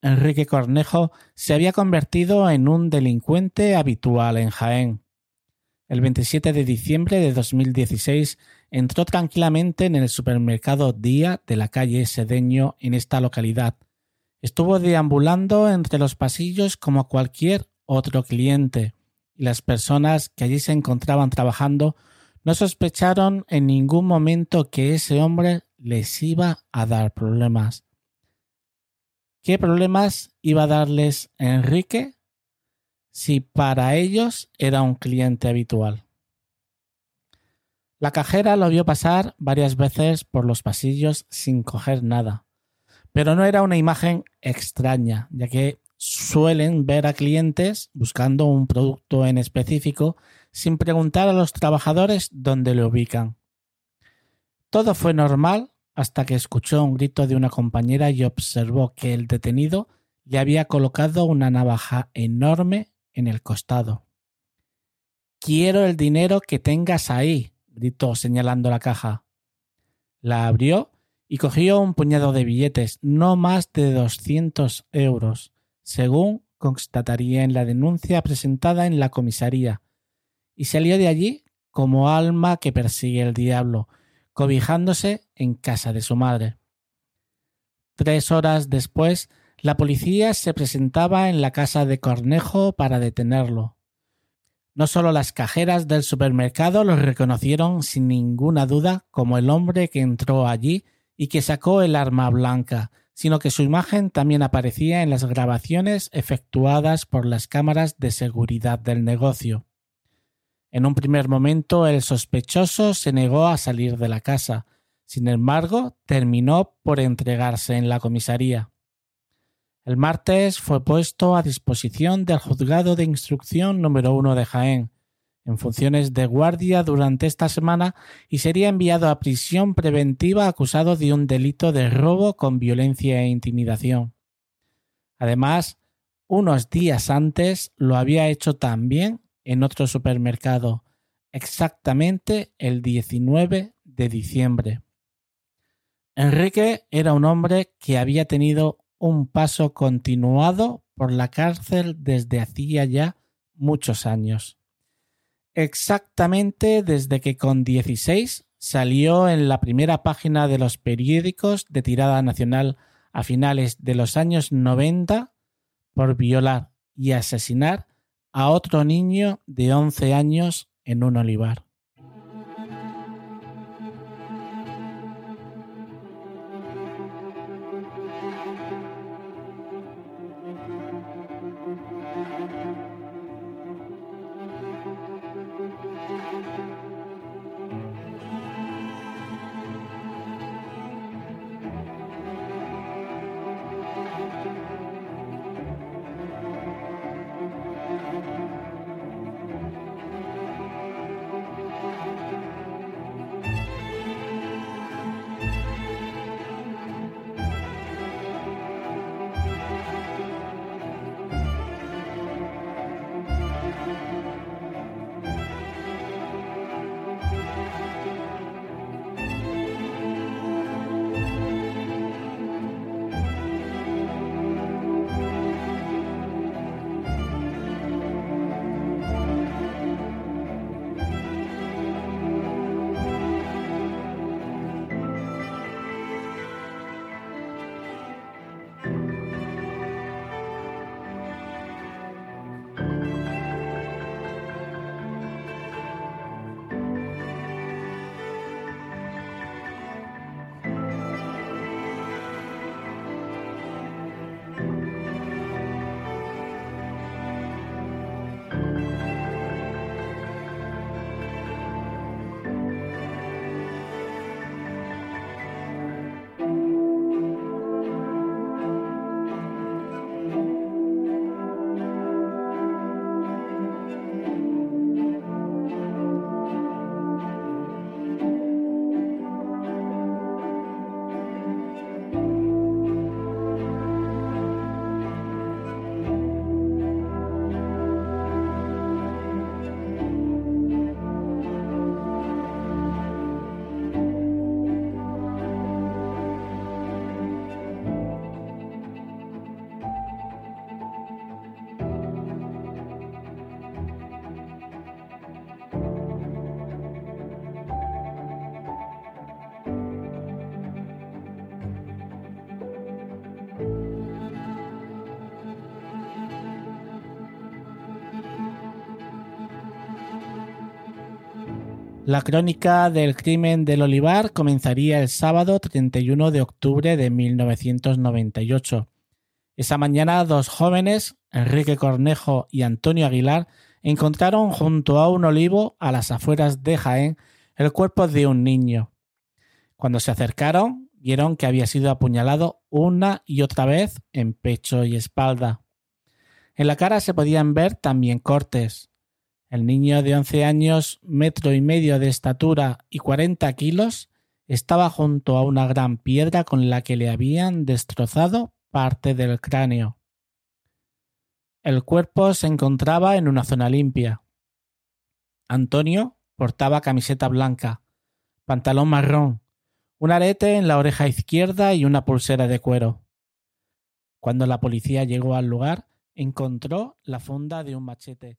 Enrique Cornejo se había convertido en un delincuente habitual en Jaén. El 27 de diciembre de 2016 entró tranquilamente en el supermercado Día de la calle Sedeño en esta localidad. Estuvo deambulando entre los pasillos como cualquier otro cliente, y las personas que allí se encontraban trabajando no sospecharon en ningún momento que ese hombre les iba a dar problemas. ¿Qué problemas iba a darles Enrique si para ellos era un cliente habitual? La cajera lo vio pasar varias veces por los pasillos sin coger nada, pero no era una imagen extraña, ya que suelen ver a clientes buscando un producto en específico sin preguntar a los trabajadores dónde lo ubican. Todo fue normal hasta que escuchó un grito de una compañera y observó que el detenido le había colocado una navaja enorme en el costado. Quiero el dinero que tengas ahí, gritó señalando la caja. La abrió y cogió un puñado de billetes, no más de doscientos euros, según constataría en la denuncia presentada en la comisaría, y salió de allí como alma que persigue el diablo, cobijándose en casa de su madre. Tres horas después, la policía se presentaba en la casa de Cornejo para detenerlo. No solo las cajeras del supermercado lo reconocieron sin ninguna duda como el hombre que entró allí y que sacó el arma blanca, sino que su imagen también aparecía en las grabaciones efectuadas por las cámaras de seguridad del negocio. En un primer momento el sospechoso se negó a salir de la casa, sin embargo terminó por entregarse en la comisaría. El martes fue puesto a disposición del juzgado de instrucción número uno de Jaén, en funciones de guardia durante esta semana y sería enviado a prisión preventiva acusado de un delito de robo con violencia e intimidación. Además, unos días antes lo había hecho también en otro supermercado, exactamente el 19 de diciembre. Enrique era un hombre que había tenido un paso continuado por la cárcel desde hacía ya muchos años. Exactamente desde que con 16 salió en la primera página de los periódicos de tirada nacional a finales de los años 90 por violar y asesinar a otro niño de 11 años en un olivar. La crónica del crimen del olivar comenzaría el sábado 31 de octubre de 1998. Esa mañana dos jóvenes, Enrique Cornejo y Antonio Aguilar, encontraron junto a un olivo a las afueras de Jaén el cuerpo de un niño. Cuando se acercaron, vieron que había sido apuñalado una y otra vez en pecho y espalda. En la cara se podían ver también cortes. El niño de 11 años, metro y medio de estatura y 40 kilos, estaba junto a una gran piedra con la que le habían destrozado parte del cráneo. El cuerpo se encontraba en una zona limpia. Antonio portaba camiseta blanca, pantalón marrón, un arete en la oreja izquierda y una pulsera de cuero. Cuando la policía llegó al lugar, encontró la funda de un machete.